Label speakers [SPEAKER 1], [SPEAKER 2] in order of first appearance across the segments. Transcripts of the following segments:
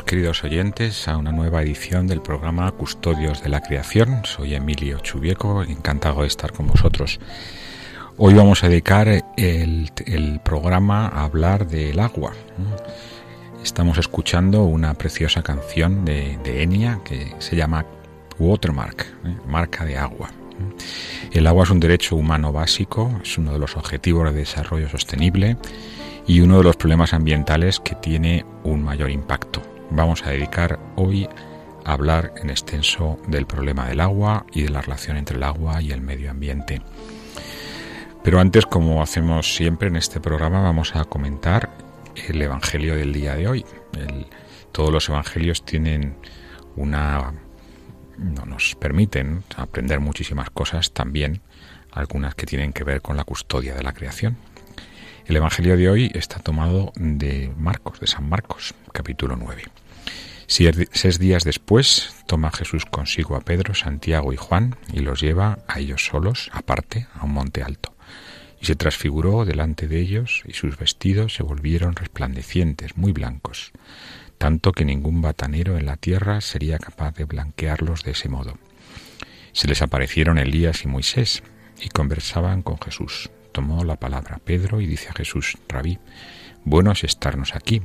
[SPEAKER 1] Queridos oyentes a una nueva edición del programa Custodios de la Creación. Soy Emilio Chubieco, encantado de estar con vosotros. Hoy vamos a dedicar el, programa a hablar del agua. Estamos escuchando una preciosa canción de, de Enya que se llama Watermark, ¿eh? marca de agua. El agua es un derecho humano básico, es uno de los objetivos de desarrollo sostenible y uno de los problemas ambientales que tiene un mayor impacto. Vamos a dedicar hoy a hablar en extenso del problema del agua y de la relación entre el agua y el medio ambiente. Pero antes, como hacemos siempre en este programa, vamos a comentar el Evangelio del día de hoy. todos los Evangelios tienen una... no nos permiten aprender muchísimas cosas, también algunas que tienen que ver con la custodia de la creación. El Evangelio de hoy está tomado de Marcos, de San Marcos, capítulo 9. Seis días después toma Jesús consigo a Pedro, Santiago y Juan y los lleva a ellos solos, aparte, a un monte alto. Y se transfiguró delante de ellos y sus vestidos se volvieron resplandecientes, muy blancos, tanto que ningún batanero en la tierra sería capaz de blanquearlos de ese modo. Se les aparecieron Elías y Moisés y conversaban con Jesús tomó la palabra Pedro y dice a Jesús, Rabí, bueno es estarnos aquí.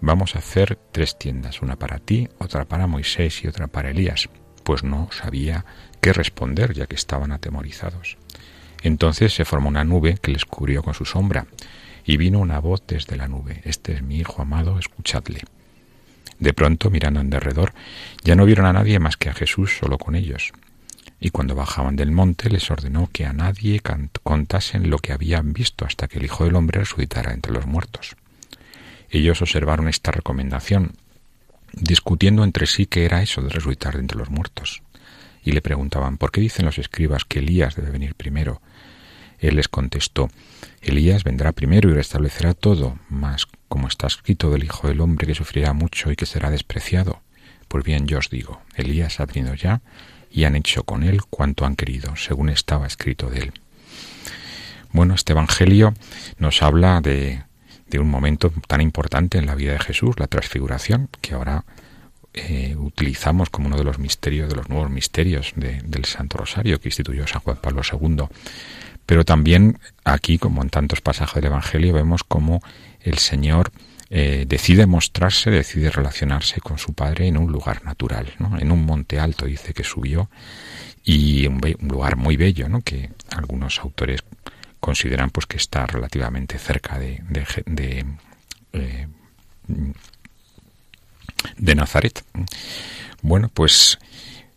[SPEAKER 1] Vamos a hacer tres tiendas, una para ti, otra para Moisés y otra para Elías, pues no sabía qué responder ya que estaban atemorizados. Entonces se formó una nube que les cubrió con su sombra, y vino una voz desde la nube, Este es mi Hijo amado, escuchadle. De pronto, mirando en derredor, ya no vieron a nadie más que a Jesús solo con ellos. Y cuando bajaban del monte les ordenó que a nadie contasen lo que habían visto hasta que el Hijo del Hombre resucitara entre los muertos. Ellos observaron esta recomendación, discutiendo entre sí qué era eso de resucitar de entre los muertos. Y le preguntaban, ¿por qué dicen los escribas que Elías debe venir primero? Él les contestó, Elías vendrá primero y restablecerá todo, mas como está escrito del Hijo del Hombre que sufrirá mucho y que será despreciado. Pues bien, yo os digo, Elías ha venido ya y han hecho con él cuanto han querido, según estaba escrito de él. Bueno, este Evangelio nos habla de, de un momento tan importante en la vida de Jesús, la transfiguración, que ahora eh, utilizamos como uno de los misterios, de los nuevos misterios del Santo Rosario que instituyó San Juan Pablo II. Pero también aquí, como en tantos pasajes del Evangelio, vemos cómo el Señor eh, decide mostrarse, decide relacionarse con su padre en un lugar natural, ¿no? en un monte alto, dice que subió, y un, lugar muy bello, ¿no? que algunos autores consideran pues que está relativamente cerca de, de, eh, de, Nazaret. Bueno, pues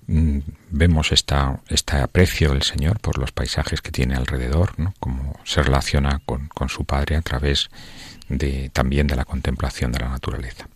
[SPEAKER 1] mm, vemos esta, este aprecio del Señor por los paisajes que tiene alrededor, ¿no? como se relaciona con, con su Padre a través de, también de la contemplación de la naturaleza.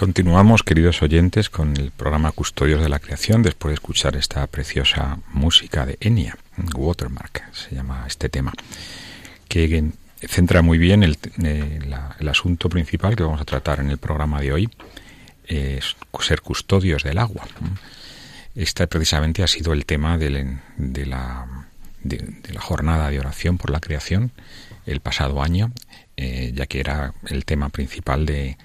[SPEAKER 1] Continuamos, queridos oyentes, con el programa Custodios de la Creación, después de escuchar esta preciosa música de Enya, Watermark, se llama este tema, que centra muy bien el, eh, asunto principal que vamos a tratar en el programa de hoy, es ser custodios del agua. Este precisamente ha sido el tema de, la, de, la, jornada de oración por la creación el pasado año, eh, ya que era el tema principal de,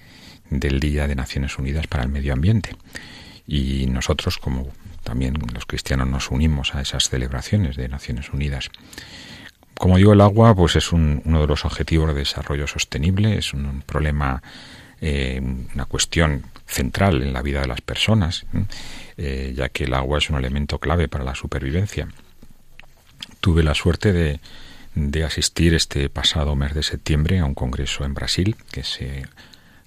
[SPEAKER 1] del Día de Naciones Unidas para el Medio Ambiente. Y nosotros, como también los cristianos, nos unimos a esas celebraciones de Naciones Unidas. Como digo, el agua pues es uno de los objetivos de desarrollo sostenible, es un, problema, eh, una cuestión central en la vida de las personas, eh, ya que el agua es un elemento clave para la supervivencia. Tuve la suerte de, de asistir este pasado mes de septiembre a un congreso en Brasil que se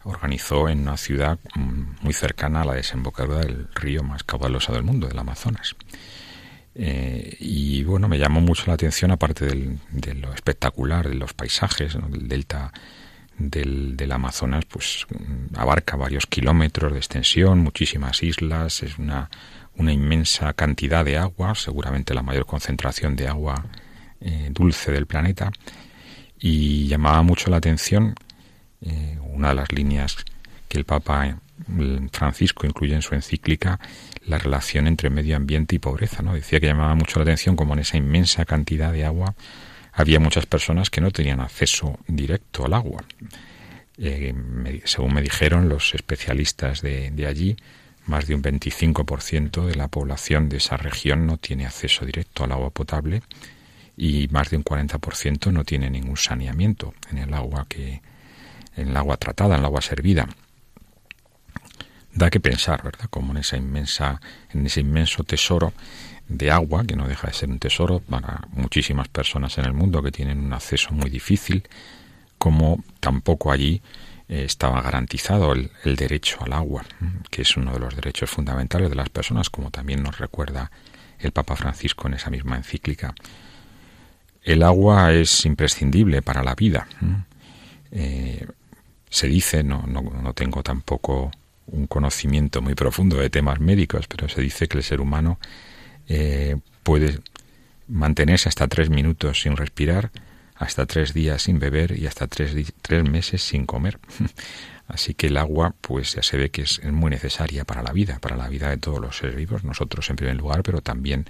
[SPEAKER 1] organizó en una ciudad mm, muy cercana a la desembocadura del río más caudaloso del mundo, del Amazonas. Eh, y bueno, me llamó mucho la atención, aparte de lo espectacular de los paisajes, del delta del, del, Amazonas, pues mm, abarca varios kilómetros de extensión, muchísimas islas, es una, una inmensa cantidad de agua, seguramente la mayor concentración de agua eh, dulce del planeta, y llamaba mucho la atención eh, una de las líneas que el Papa Francisco incluye en su encíclica, la relación entre medio ambiente y pobreza. ¿no? Decía que llamaba mucho la atención como en esa inmensa cantidad de agua había muchas personas que no tenían acceso directo al agua. Eh, según me dijeron los especialistas de, de allí, más de un 25% de la población de esa región no tiene acceso directo al agua potable y más de un 40% no tiene ningún saneamiento en el agua que, en el agua tratada, en el agua servida. Da que pensar, ¿verdad? Como en esa inmensa, en ese inmenso tesoro de agua, que no deja de ser un tesoro para muchísimas personas en el mundo que tienen un acceso muy difícil, como tampoco allí eh, estaba garantizado el, derecho al agua, que es uno de los derechos fundamentales de las personas, como también nos recuerda el Papa Francisco en esa misma encíclica. El agua es imprescindible para la vida. Se dice, no, no, no tengo tampoco un conocimiento muy profundo de temas médicos, pero se dice que el ser humano eh, puede mantenerse hasta tres minutos sin respirar, hasta tres días sin beber y hasta tres, tres meses sin comer. Así que el agua, pues ya se ve que es muy necesaria para la vida, para la vida de todos los seres vivos, nosotros en primer lugar, pero también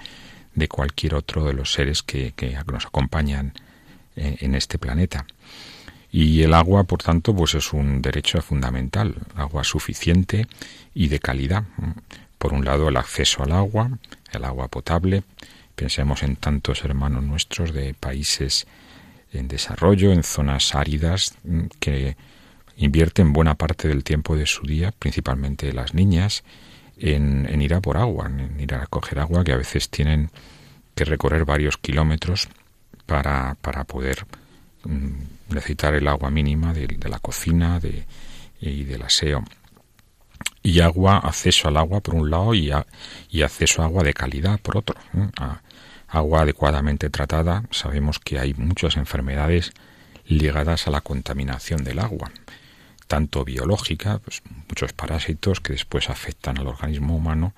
[SPEAKER 1] de cualquier otro de los seres que, que nos acompañan en, en este planeta. Y el agua, por tanto, pues es un derecho fundamental, agua suficiente y de calidad. Por un lado, el acceso al agua, el agua potable. Pensemos en tantos hermanos nuestros de países en desarrollo, en zonas áridas, que invierten buena parte del tiempo de su día, principalmente las niñas, en, en ir a por agua, en ir a coger agua, que a veces tienen que recorrer varios kilómetros para, para poder mm, necesitar el agua mínima de, la cocina de, y del aseo. Y agua, acceso al agua por un lado y, acceso a agua de calidad por otro. A, agua adecuadamente tratada. Sabemos que hay muchas enfermedades ligadas a la contaminación del agua, tanto biológica, pues muchos parásitos que después afectan al organismo humano,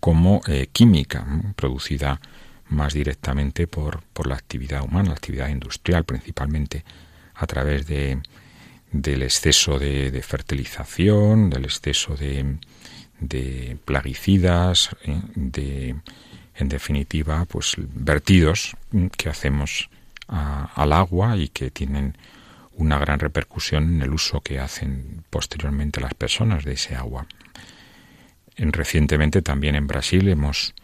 [SPEAKER 1] como eh, química, producida más directamente por, por la actividad humana, la actividad industrial principalmente, a través de, del exceso de, fertilización, del exceso de, plaguicidas, ¿eh? de, en definitiva, pues vertidos que hacemos al agua y que tienen una gran repercusión en el uso que hacen posteriormente las personas de ese agua. En, recientemente también en Brasil hemos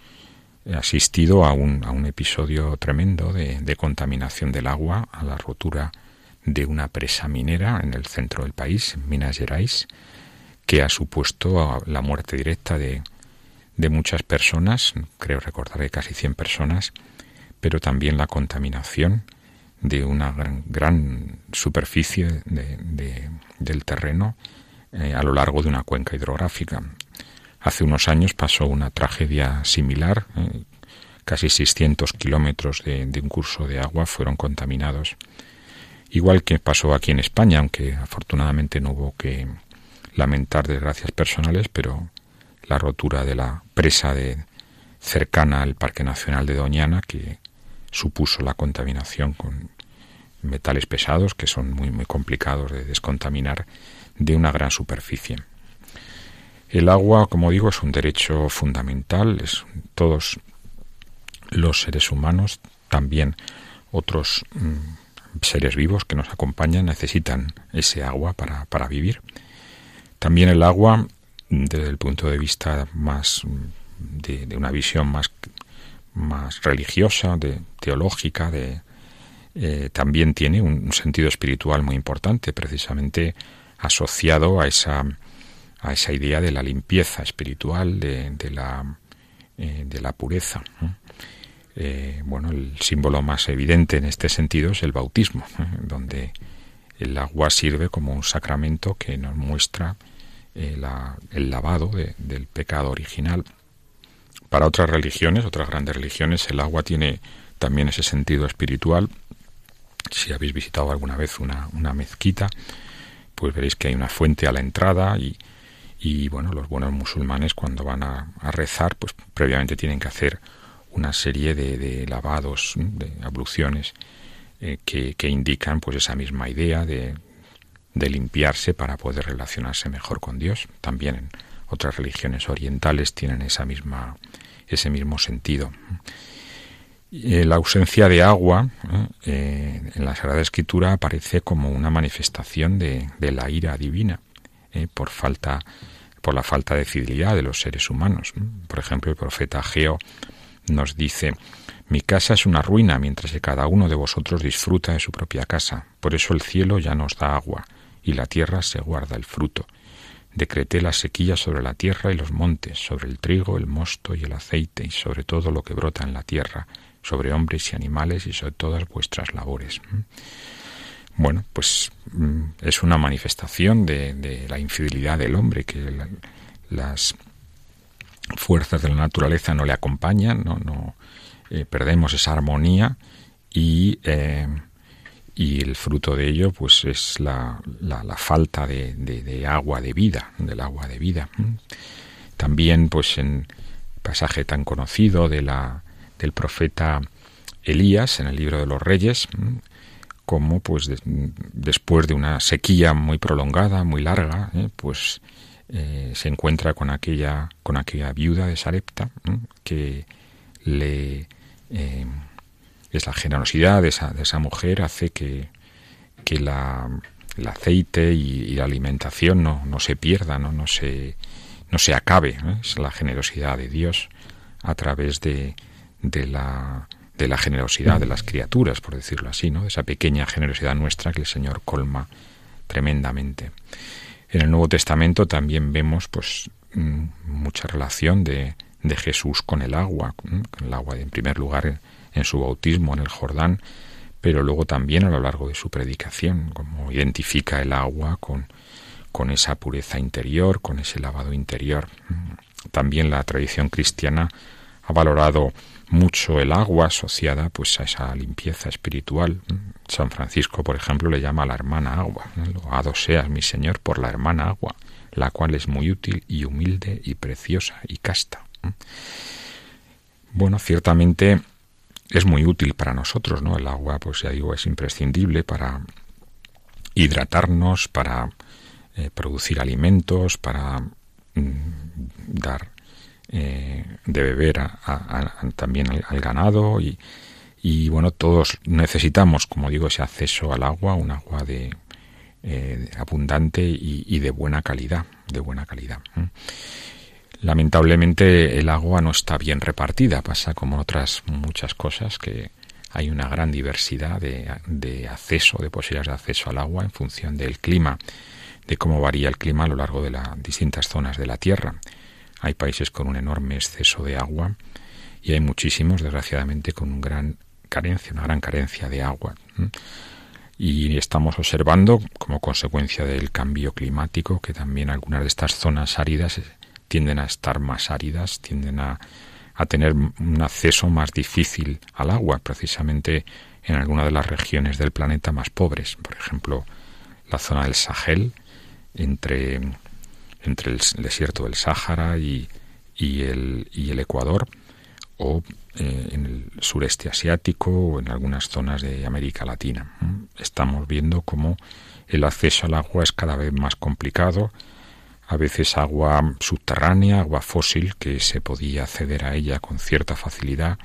[SPEAKER 1] asistido a un, episodio tremendo de, contaminación del agua, a la rotura de una presa minera en el centro del país, Minas Gerais, que ha supuesto la muerte directa de, de muchas personas, creo recordar que casi 100 personas, pero también la contaminación de una gran, superficie de, de, del terreno eh, a lo largo de una cuenca hidrográfica. Hace unos años pasó una tragedia similar. Eh, casi 600 kilómetros de, de, un curso de agua fueron contaminados. Igual que pasó aquí en España, aunque afortunadamente no hubo que lamentar desgracias personales, pero la rotura de la presa de, cercana al Parque Nacional de Doñana, que supuso la contaminación con metales pesados que son muy, muy complicados de descontaminar de una gran superficie. El agua, como digo, es un derecho fundamental. Es, todos los seres humanos, también otros mm, seres vivos que nos acompañan, necesitan ese agua para, para vivir. También el agua, desde el punto de vista más de, una visión más, más religiosa, de, teológica, de, eh, también tiene un, sentido espiritual muy importante, precisamente asociado a esa, a esa idea de la limpieza espiritual, de, de la, eh, de la pureza. Eh, bueno, el símbolo más evidente en este sentido es el bautismo, donde el agua sirve como un sacramento que nos muestra el lavado del pecado original para otras religiones, otras grandes religiones, el agua tiene también ese sentido espiritual. Si habéis visitado alguna vez una, mezquita, pues veréis que hay una fuente a la entrada y, y bueno, los buenos musulmanes cuando van a, rezar, pues previamente tienen que hacer una serie de, lavados, de abluciones eh, que, indican pues esa misma idea de, limpiarse para poder relacionarse mejor con Dios. También en otras religiones orientales tienen esa misma, ese mismo sentido. Eh, la ausencia de agua eh, en la Sagrada Escritura aparece como una manifestación de, la ira divina por falta por la falta de fidelidad de los seres humanos. Por ejemplo, el profeta Geo nos dice mi casa es una ruina mientras que cada uno de vosotros disfruta de su propia casa. Por eso el cielo ya nos da agua y la tierra se guarda el fruto. Decreté la sequía sobre la tierra y los montes, sobre el trigo, el mosto y el aceite, y sobre todo lo que brota en la tierra, sobre hombres y animales y sobre todas vuestras labores. Bueno, pues mm, es una manifestación de, la infidelidad del hombre, que las fuerzas de la naturaleza no le acompañan, no, no eh, perdemos esa armonía y eh, y el fruto de ello pues es la, la, falta de, de, agua de vida, del agua de vida. También pues en pasaje tan conocido de la, del profeta Elías en el libro de los Reyes, como pues después de una sequía muy prolongada, muy larga, ¿eh? pues eh, se encuentra con aquella, con aquella viuda de Sarepta que le eh, es la generosidad de esa, de esa mujer hace que, que la, el aceite y, la alimentación no, no se pierda, no, no, se, no se acabe. Es la generosidad de Dios a través de, de, la, de la generosidad de las criaturas, por decirlo así, ¿no? esa pequeña generosidad nuestra que el Señor colma tremendamente. En el Nuevo Testamento también vemos pues mm, mucha relación de, Jesús con el agua, con el agua en primer lugar en su bautismo en el Jordán, pero luego también a lo largo de su predicación, como identifica el agua con, con esa pureza interior, con ese lavado interior. También la tradición cristiana ha valorado mucho el agua asociada pues a esa limpieza espiritual. San Francisco, por ejemplo, le llama a la hermana agua. Loado seas, mi Señor, por la hermana agua, la cual es muy útil y humilde y preciosa y casta. Bueno, ciertamente es muy útil para nosotros, ¿no? El agua, pues ya digo, es imprescindible para hidratarnos, para eh, producir alimentos, para mm, dar eh, de beber también al, ganado y, y, bueno, todos necesitamos, como digo, ese acceso al agua, un agua de, eh, abundante y, de buena calidad, de buena calidad. Lamentablemente el agua no está bien repartida, pasa como otras muchas cosas que hay una gran diversidad de, acceso, de posibilidades de acceso al agua en función del clima, de cómo varía el clima a lo largo de las distintas zonas de la Tierra. Hay países con un enorme exceso de agua y hay muchísimos, desgraciadamente, con un gran carencia, una gran carencia de agua. Y estamos observando, como consecuencia del cambio climático, que también algunas de estas zonas áridas tienden a estar más áridas, tienden a, a tener un acceso más difícil al agua, precisamente en algunas de las regiones del planeta más pobres. Por ejemplo, la zona del Sahel, entre entre el desierto del Sáhara y, y, el, y el Ecuador, o eh, en el sureste asiático o en algunas zonas de América Latina. Estamos viendo cómo el acceso al agua es cada vez más complicado, a veces agua subterránea, agua fósil, que se podía acceder a ella con cierta facilidad,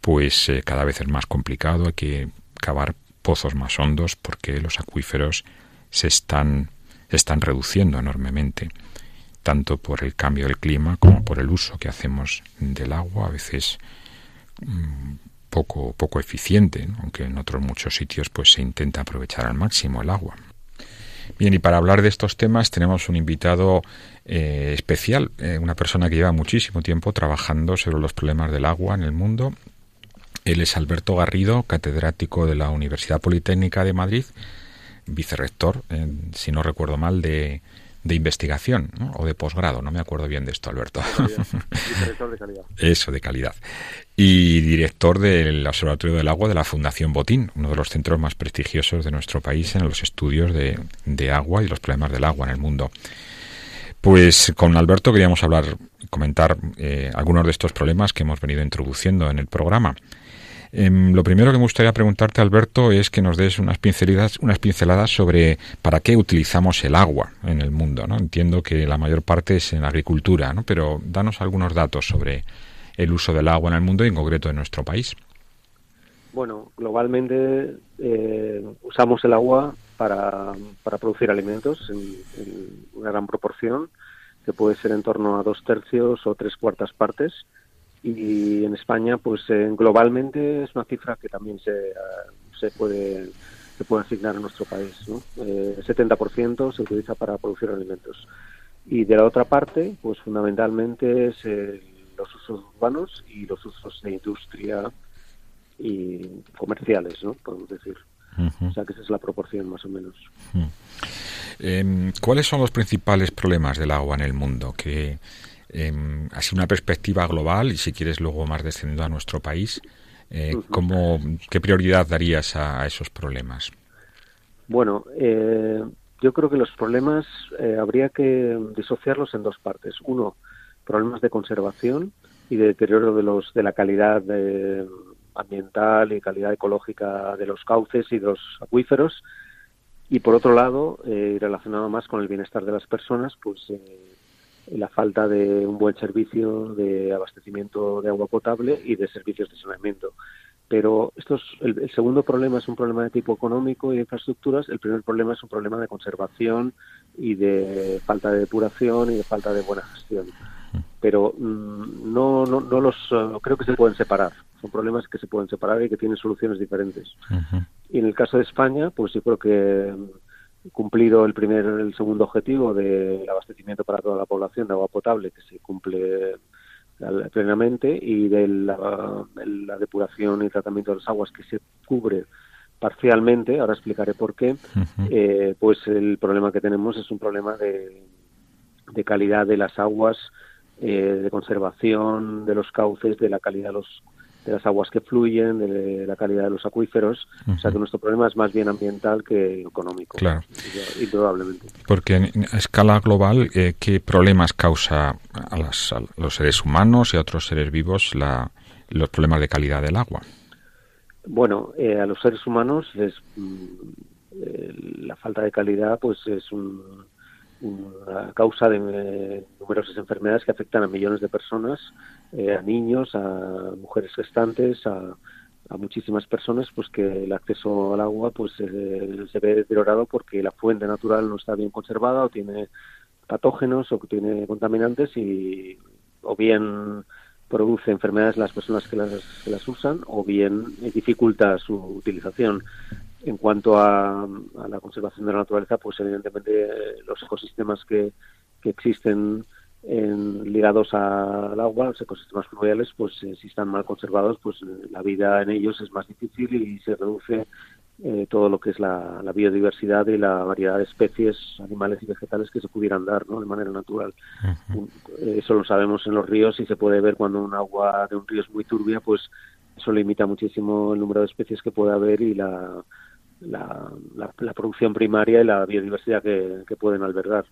[SPEAKER 1] pues eh, cada vez es más complicado, hay que cavar pozos más hondos porque los acuíferos se están, están reduciendo enormemente, tanto por el cambio del clima como por el uso que hacemos del agua, a veces poco, poco eficiente, aunque en otros muchos sitios pues se intenta aprovechar al máximo el agua. Bien, y para hablar de estos temas tenemos un invitado eh, especial, eh, una persona que lleva muchísimo tiempo trabajando sobre los problemas del agua en el mundo él es Alberto Garrido, catedrático de la Universidad Politécnica de Madrid, vicerrector, si no recuerdo mal, de, investigación o de posgrado, no me acuerdo bien de esto, Alberto.
[SPEAKER 2] de calidad.
[SPEAKER 1] Eso, de calidad. Y director del Observatorio del Agua de la Fundación Botín, uno de los centros más prestigiosos de nuestro país en los estudios de, agua y los problemas del agua en el mundo. Pues con Alberto queríamos hablar, comentar eh, algunos de estos problemas que hemos venido introduciendo en el programa. Em, lo primero que me gustaría preguntarte, Alberto, es que nos des unas pinceladas, sobre para qué utilizamos el agua en el mundo. ¿no? Entiendo que la mayor parte es en la agricultura, ¿no? pero danos algunos datos sobre el uso del agua en el mundo y en concreto en nuestro país.
[SPEAKER 2] Bueno, globalmente eh, usamos el agua para, para producir alimentos en, una gran proporción, que puede ser en torno a dos tercios o tres cuartas partes y en España pues eh, globalmente es una cifra que también se, ah, se puede se puede asignar a nuestro país ¿no? eh, 70% se utiliza para producir alimentos. Y de la otra parte pues fundamentalmente es eh, los usos urbanos y los usos de industria y comerciales no podemos decir. O sea que esa es la proporción más o menos.
[SPEAKER 1] Em, ¿Cuáles son los principales problemas del agua en el mundo que eh, así una perspectiva global y si quieres luego más descendiendo a nuestro país, eh, ¿qué prioridad darías a, esos problemas?
[SPEAKER 2] Bueno, eh, yo creo que los problemas eh, habría que disociarlos en dos partes. Uno, problemas de conservación y de deterioro de, los, de la calidad ambiental y calidad ecológica de los cauces y de los acuíferos. Y por otro lado, relacionado más con el bienestar de las personas, pues la falta de un buen servicio de abastecimiento de agua potable y de servicios de saneamiento. Pero esto es, el, segundo problema es un problema de tipo económico y de infraestructuras. El primer problema es un problema de conservación y de falta de depuración y de falta de buena gestión. Pero mm, no, no, no los eh, creo que se pueden separar. Son problemas que se pueden separar y que tienen soluciones diferentes. Y en el caso de España, pues yo creo que cumplido el primer el segundo objetivo del abastecimiento para toda la población de agua potable que se cumple plenamente y de la, depuración y tratamiento de las aguas que se cubre parcialmente. Ahora explicaré por qué. Eh, pues el problema que tenemos es un problema de, de calidad de las aguas eh, de conservación de los cauces de la calidad de los de las aguas que fluyen, de la calidad de los acuíferos. O sea que nuestro problema es más bien ambiental que económico.
[SPEAKER 1] Claro.
[SPEAKER 2] Indudablemente.
[SPEAKER 1] Porque a escala global, eh, ¿qué problemas causa a, los seres humanos y a otros seres vivos la, los problemas de calidad del agua?
[SPEAKER 2] Bueno, eh, a los seres humanos es, mm, eh, la falta de calidad pues es un, una causa de eh, numerosas enfermedades que afectan a millones de personas, eh, a niños, a mujeres gestantes, a, muchísimas personas, pues que el acceso al agua pues eh, se ve deteriorado porque la fuente natural no está bien conservada o tiene patógenos o tiene contaminantes y o bien produce enfermedades las personas que las, que las usan o bien dificulta su utilización. En cuanto a, la conservación de la naturaleza, pues evidentemente los ecosistemas que, que existen en, ligados al agua, los ecosistemas fluviales, pues eh, si están mal conservados, pues eh, la vida en ellos es más difícil y se reduce eh, todo lo que es la, biodiversidad y la variedad de especies animales y vegetales que se pudieran dar ¿no? de manera natural. Eso lo sabemos en los ríos y se puede ver cuando un agua de un río es muy turbia, pues eso limita muchísimo el número de especies que puede haber y la la, la, producción primaria y la biodiversidad que, pueden albergar.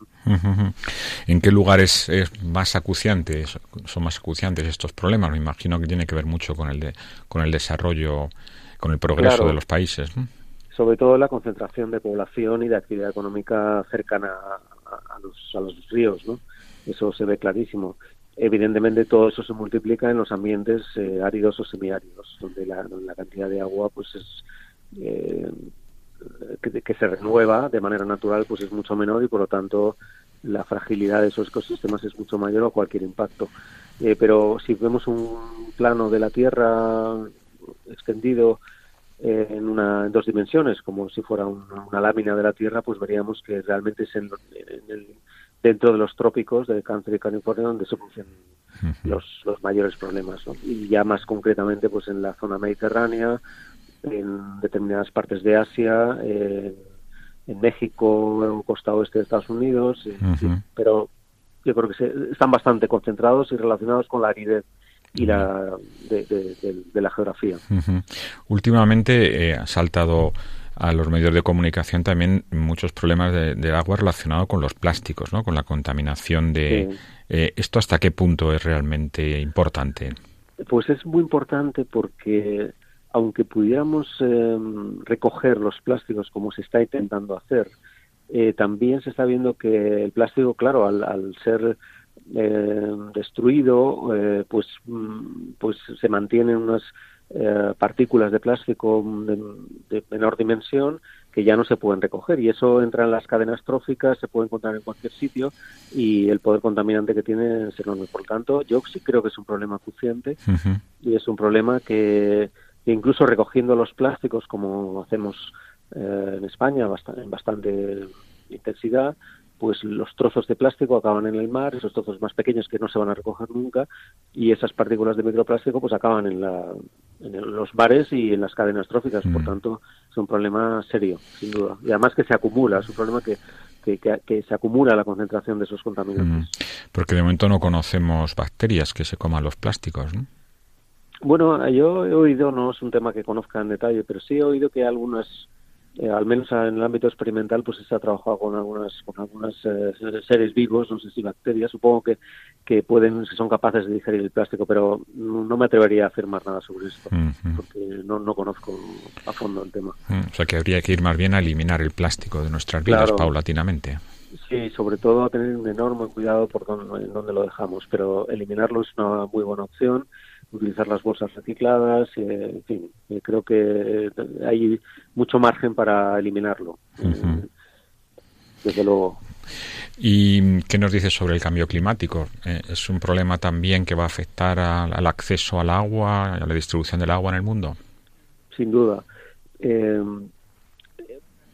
[SPEAKER 1] ¿En qué lugares es más acuciantes, son más acuciantes estos problemas? Me imagino que tiene que ver mucho con el, de, con el desarrollo, con el progreso de los países.
[SPEAKER 2] Sobre todo la concentración de población y de actividad económica cercana a, los, a los ríos, ¿no? Eso se ve clarísimo evidentemente todo eso se multiplica en los ambientes eh, áridos o semiáridos, donde la, la, cantidad de agua pues es eh, que, se renueva de manera natural pues es mucho menor y por lo tanto la fragilidad de esos ecosistemas es mucho mayor a cualquier impacto. Eh, pero si vemos un plano de la Tierra extendido en, una, en dos dimensiones, como si fuera una, lámina de la Tierra, pues veríamos que realmente es en, el, dentro de los trópicos de Cáncer y California donde se producen los, los mayores problemas. Y ya más concretamente pues en la zona mediterránea, en determinadas partes de Asia, en México, costa oeste de Estados Unidos, pero yo creo que se, están bastante concentrados y relacionados con la aridez y la de, la geografía.
[SPEAKER 1] Últimamente eh, ha saltado a los medios de comunicación también muchos problemas del agua relacionados con los plásticos, ¿no? con la contaminación de... Eh, ¿Esto hasta qué punto es realmente importante?
[SPEAKER 2] Pues es muy importante porque aunque pudiéramos em, recoger los plásticos como se está intentando hacer, eh, también se está viendo que el plástico, claro, al, ser em, destruido, eh, pues, mm, pues se mantienen unas eh, partículas de plástico de, menor dimensión que ya no se pueden recoger y eso entra en las cadenas tróficas, se puede encontrar en cualquier sitio y el poder contaminante que tiene es enorme. Por lo tanto, yo sí creo que es un problema acuciante y es un problema que incluso recogiendo los plásticos como hacemos eh, en España en bastante intensidad, pues los trozos de plástico acaban en el mar, esos trozos más pequeños que no se van a recoger nunca, y esas partículas de microplástico pues acaban en, los mares y en las cadenas tróficas. Por mm. tanto, es un problema serio, sin duda. Y además que se acumula, es un problema que, que, se acumula la concentración de esos contaminantes. Mm.
[SPEAKER 1] Porque de momento no conocemos bacterias que se coman los plásticos, ¿no?
[SPEAKER 2] Bueno, yo he oído, no es un tema que conozca en detalle, pero sí he oído que algunas, eh, al menos en el ámbito experimental, pues se ha trabajado con algunas, con algunas eh, seres vivos, no sé si bacterias, supongo que, que pueden, que son capaces de digerir el plástico, pero no, me atrevería a afirmar nada sobre esto, porque no, no conozco a fondo el tema.
[SPEAKER 1] O sea que habría que ir más bien a eliminar el plástico de nuestras vidas paulatinamente.
[SPEAKER 2] Sí, sobre todo a tener un enorme cuidado por dónde, en dónde lo dejamos, pero eliminarlo es una muy buena opción utilizar las bolsas recicladas, eh, en fin, eh, creo que hay mucho margen para eliminarlo, eh, desde luego.
[SPEAKER 1] ¿Y qué nos dices sobre el cambio climático? ¿Es un problema también que va a afectar al acceso al agua, a la distribución del agua en el mundo?
[SPEAKER 2] Sin duda.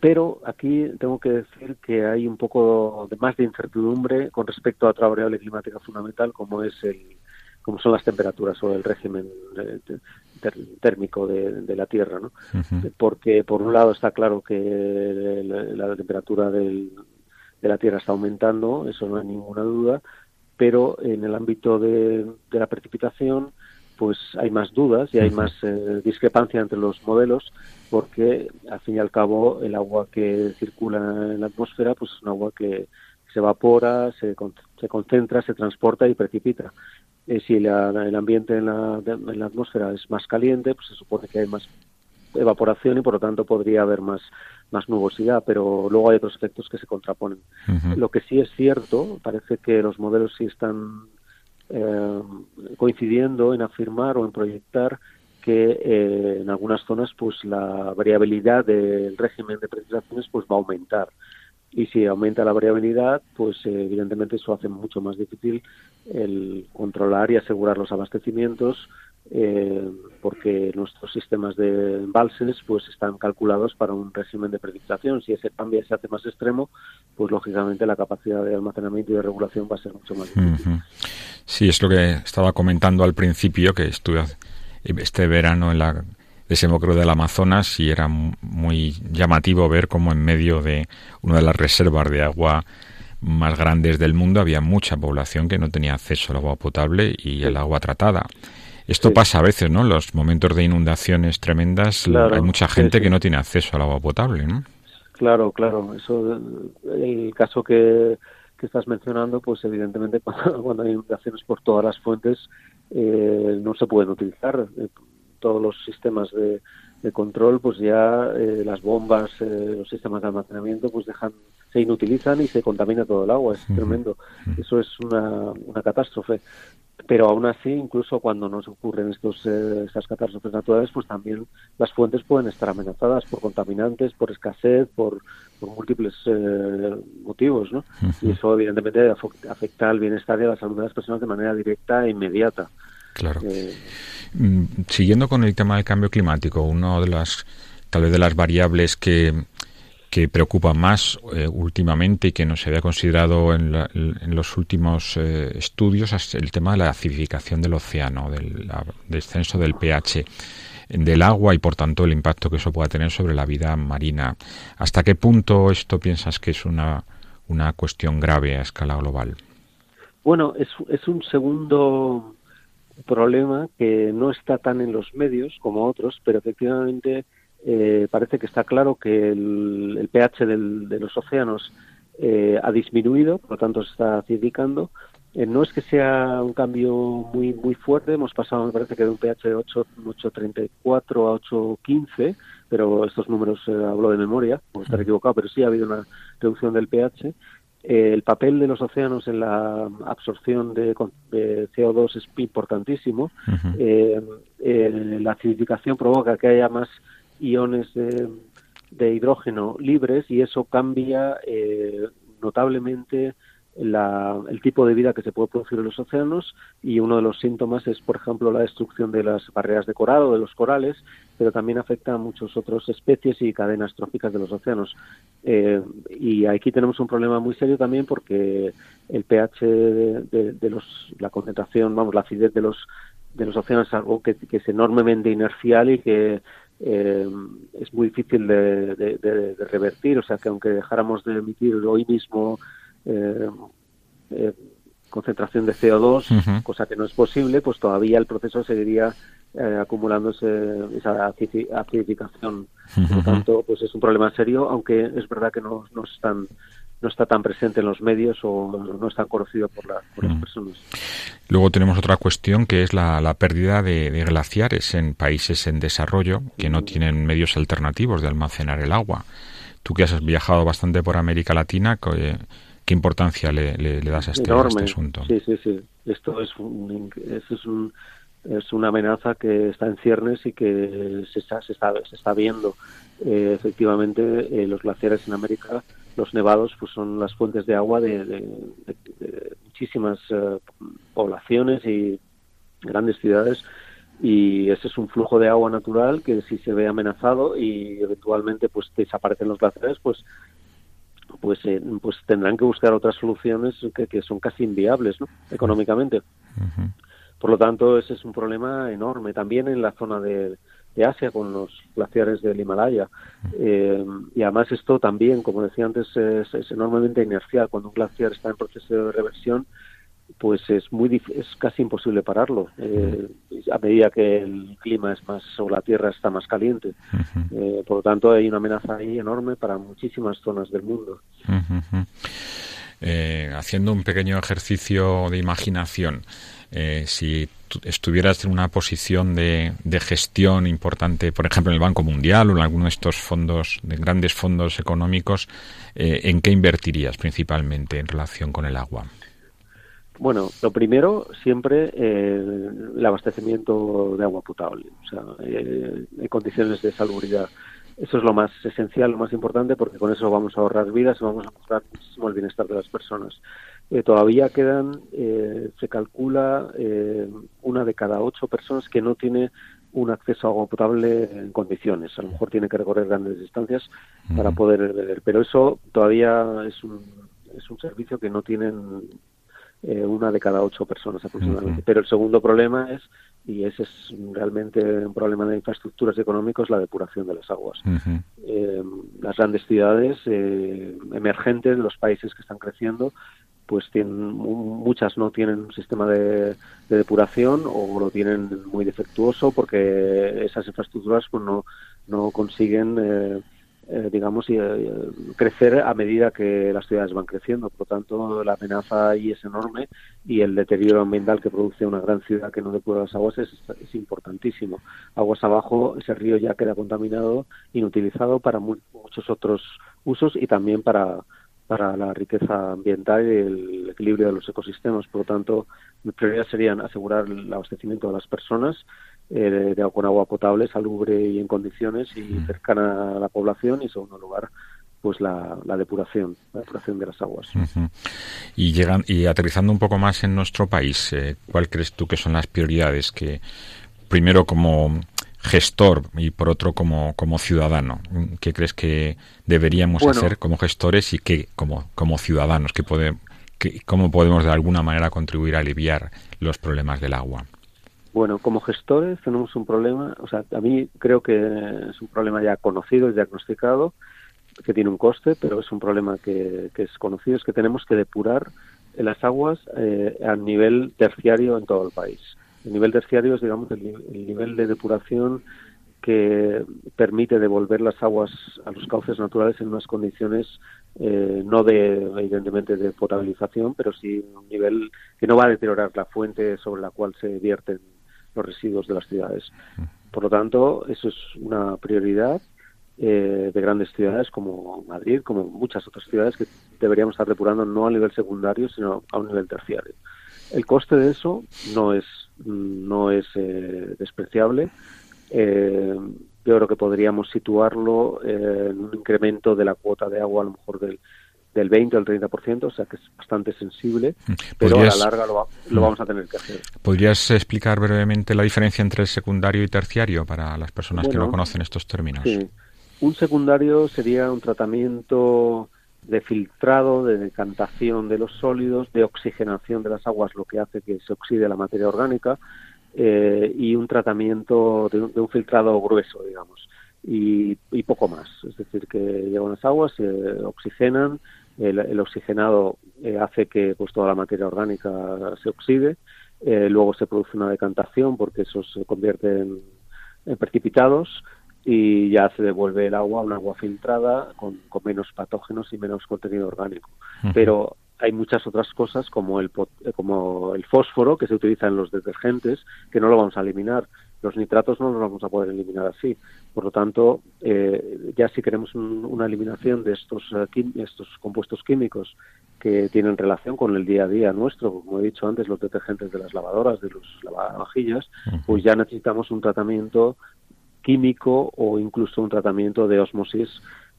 [SPEAKER 2] pero aquí tengo que decir que hay un poco de más de incertidumbre con respecto a otra variable climática fundamental como es el, como son las temperaturas o el régimen térmico de, la Tierra, ¿no? Porque por un lado está claro que la, temperatura de la Tierra está aumentando, eso no hay ninguna duda, pero en el ámbito de, la precipitación pues hay más dudas y hay más eh, discrepancia entre los modelos porque al fin y al cabo el agua que circula en la atmósfera pues es un agua que se evapora, se, se concentra, se transporta y precipita. Eh, si el ambiente en la, en la, atmósfera es más caliente, pues se supone que hay más evaporación y por lo tanto podría haber más, más nubosidad, pero luego hay otros efectos que se contraponen. Lo que sí es cierto, parece que los modelos sí están eh, coincidiendo en afirmar o en proyectar que eh, en algunas zonas pues la variabilidad del régimen de precipitaciones pues va a aumentar y si aumenta la variabilidad, pues eh, evidentemente eso hace mucho más difícil el controlar y asegurar los abastecimientos eh, porque nuestros sistemas de embalses pues están calculados para un régimen de precipitación. Si ese cambio se hace más extremo, pues lógicamente la capacidad de almacenamiento y de regulación va a ser mucho más difícil.
[SPEAKER 1] Sí, es lo que estaba comentando al principio, que estuve este verano en la desembocadura del Amazonas y era muy llamativo ver cómo en medio de una de las reservas de agua más grandes del mundo había mucha población que no tenía acceso al agua potable y el agua tratada. Esto pasa a veces, ¿no? Los momentos de inundaciones tremendas, hay mucha gente que no tiene acceso al agua potable, ¿no?
[SPEAKER 2] Claro, claro. Eso, el caso que, que estás mencionando, pues evidentemente cuando, hay inundaciones por todas las fuentes eh, no se pueden utilizar. Eh, todos los sistemas de, de control, pues ya eh, las bombas, eh, los sistemas de almacenamiento, pues dejan, se inutilizan y se contamina todo el agua. Es tremendo. Eso es una, una catástrofe. Pero aún así, incluso cuando nos ocurren estos, eh, estas catástrofes naturales, pues también las fuentes pueden estar amenazadas por contaminantes, por escasez, por, por múltiples motivos, ¿no? Y eso evidentemente afecta al bienestar y a la salud de las personas de manera directa e inmediata.
[SPEAKER 1] Claro. Mm, siguiendo con el tema del cambio climático, una de las tal vez de las variables que, que preocupa más eh, últimamente y que no se había considerado en, en los últimos eh, estudios es el tema de la acidificación del océano, del descenso del pH del agua y por tanto el impacto que eso pueda tener sobre la vida marina. ¿Hasta qué punto esto piensas que es una, una cuestión grave a escala global?
[SPEAKER 2] Bueno, es, es un segundo problema que no está tan en los medios como otros, pero efectivamente eh, parece que está claro que el, pH de los océanos eh, ha disminuido, por lo tanto se está acidicando. Eh, no es que sea un cambio muy muy fuerte, hemos pasado, me parece que de un pH de 8.34 a 8.15, pero estos números hablo de memoria, puedo estar equivocado, pero sí ha habido una reducción del pH el papel de los océanos en la absorción de, CO2 es importantísimo. Eh, la acidificación provoca que haya más iones de, hidrógeno libres y eso cambia eh, notablemente el tipo de vida que se puede producir en los océanos y uno de los síntomas es, por ejemplo, la destrucción de las barreras de coral o de los corales, pero también afecta a muchas otras especies y cadenas tróficas de los océanos. Eh, y aquí tenemos un problema muy serio también porque el pH de, los, la concentración, vamos, la acidez de los de los océanos es algo que, es enormemente inercial y que eh, es muy difícil de, revertir. O sea que aunque dejáramos de emitir hoy mismo eh, eh, concentración de CO2, cosa que no es posible, pues todavía el proceso seguiría eh, acumulando esa acidificación. Por lo tanto, pues es un problema serio, aunque es verdad que no, no, están, no está tan presente en los medios o no es tan conocido por, las personas.
[SPEAKER 1] Luego tenemos otra cuestión que es la, pérdida de, glaciares en países en desarrollo que no tienen medios alternativos de almacenar el agua. Tú que has viajado bastante por América Latina, ¿Qué importancia le, le, das a este, este, asunto?
[SPEAKER 2] Sí, sí, sí. Esto es, un, es, un, es una amenaza que está en ciernes y que se está, se está, se está viendo. Eh, efectivamente, eh, los glaciares en América, los nevados, pues son las fuentes de agua de, muchísimas eh, poblaciones y grandes ciudades y ese es un flujo de agua natural que si se ve amenazado y eventualmente pues desaparecen los glaciares pues pues eh, pues tendrán que buscar otras soluciones que, son casi inviables ¿no? económicamente. Por lo tanto, ese es un problema enorme. También en la zona de, Asia, con los glaciares del Himalaya. Eh, y además esto también, como decía antes, es, enormemente inercial. Cuando un glaciar está en proceso de reversión, pues es muy es casi imposible pararlo. Eh, a medida que el clima es más o la tierra está más caliente. Eh, por lo tanto hay una amenaza ahí enorme para muchísimas zonas del mundo.
[SPEAKER 1] Eh, haciendo un pequeño ejercicio de imaginación si estuvieras en una posición de, de, gestión importante, por ejemplo en el Banco Mundial o en alguno de estos fondos, de grandes fondos económicos, ¿en qué invertirías principalmente en relación con el agua?
[SPEAKER 2] Bueno, lo primero, siempre eh, el abastecimiento de agua potable, o sea, eh, en condiciones de salubridad. Eso es lo más esencial, lo más importante, porque con eso vamos a ahorrar vidas y vamos a mejorar muchísimo el bienestar de las personas. Eh, todavía quedan, se calcula, una de cada ocho personas que no tiene un acceso a agua potable en condiciones. A lo mejor tiene que recorrer grandes distancias para poder beber, pero eso todavía es un, es un servicio que no tienen eh, una de cada ocho personas aproximadamente. Pero el segundo problema es, y ese es realmente un problema de infraestructuras económicas, la depuración de las aguas. Eh, las grandes ciudades eh, emergentes, los países que están creciendo, pues tienen, muchas no tienen un sistema de, depuración o lo tienen muy defectuoso porque esas infraestructuras pues no, no consiguen eh, eh, digamos, eh, crecer a medida que las ciudades van creciendo. Por lo tanto, la amenaza ahí es enorme y el deterioro ambiental que produce una gran ciudad que no depura las aguas es, es importantísimo. Aguas abajo, ese río ya queda contaminado, inutilizado para muchos otros usos y también para, para la riqueza ambiental y el equilibrio de los ecosistemas. Por lo tanto, mi prioridad serían asegurar el abastecimiento de las personas eh, de, con agua potable, salubre y en condiciones y mm. cercana a la población y, en segundo lugar, pues la, depuración, la depuración de las aguas.
[SPEAKER 1] Y llegan y aterrizando un poco más en nuestro país, eh, ¿cuál crees tú que son las prioridades que primero como gestor y por otro como, como ciudadano? ¿Qué crees que deberíamos hacer como gestores y qué como, como ciudadanos? ¿Qué puede, ¿Cómo podemos de alguna manera contribuir a aliviar los problemas del agua?
[SPEAKER 2] Bueno, como gestores tenemos un problema, o sea, a mí creo que es un problema ya conocido y diagnosticado, que tiene un coste, pero es un problema que, es conocido, es que tenemos que depurar las aguas eh, a nivel terciario en todo el país. El nivel terciario es, digamos, el, nivel de depuración que permite devolver las aguas a los cauces naturales en unas condiciones eh, no de evidentemente de potabilización, pero sí un nivel que no va a deteriorar la fuente sobre la cual se vierten los residuos de las ciudades. Por lo tanto, eso es una prioridad eh, de grandes ciudades como Madrid, como muchas otras ciudades que deberíamos estar depurando no a nivel secundario, sino a un nivel terciario. El coste de eso no es, no es eh, despreciable. Eh, yo creo que podríamos situarlo en un incremento de la cuota de agua a lo mejor del del 20 al 30%, o sea que es bastante sensible, mm. pero a la larga lo, mm. vamos a tener que hacer.
[SPEAKER 1] ¿Podrías explicar brevemente la diferencia entre el secundario y terciario para las personas que no conocen estos términos?
[SPEAKER 2] Sí. Un secundario sería un tratamiento de filtrado, de decantación de los sólidos, de oxigenación de las aguas, lo que hace que se oxide la materia orgánica, eh, y un tratamiento de un, filtrado grueso, digamos, y, y, poco más. Es decir, que llegan las aguas, se oxigenan, el, oxigenado eh, hace que pues toda la materia orgánica se oxide, eh, luego se produce una decantación porque eso se convierte en, precipitados y ya se devuelve el agua, una agua filtrada con, menos patógenos y menos contenido orgánico. Pero hay muchas otras cosas como el, como el fósforo que se utiliza en los detergentes que no lo vamos a eliminar los nitratos no los vamos a poder eliminar así. Por lo tanto, eh, ya si queremos una eliminación de estos, eh, estos compuestos químicos que tienen relación con el día a día nuestro, como he dicho antes, los detergentes de las lavadoras, de los lavavajillas, pues ya necesitamos un tratamiento químico o incluso un tratamiento de osmosis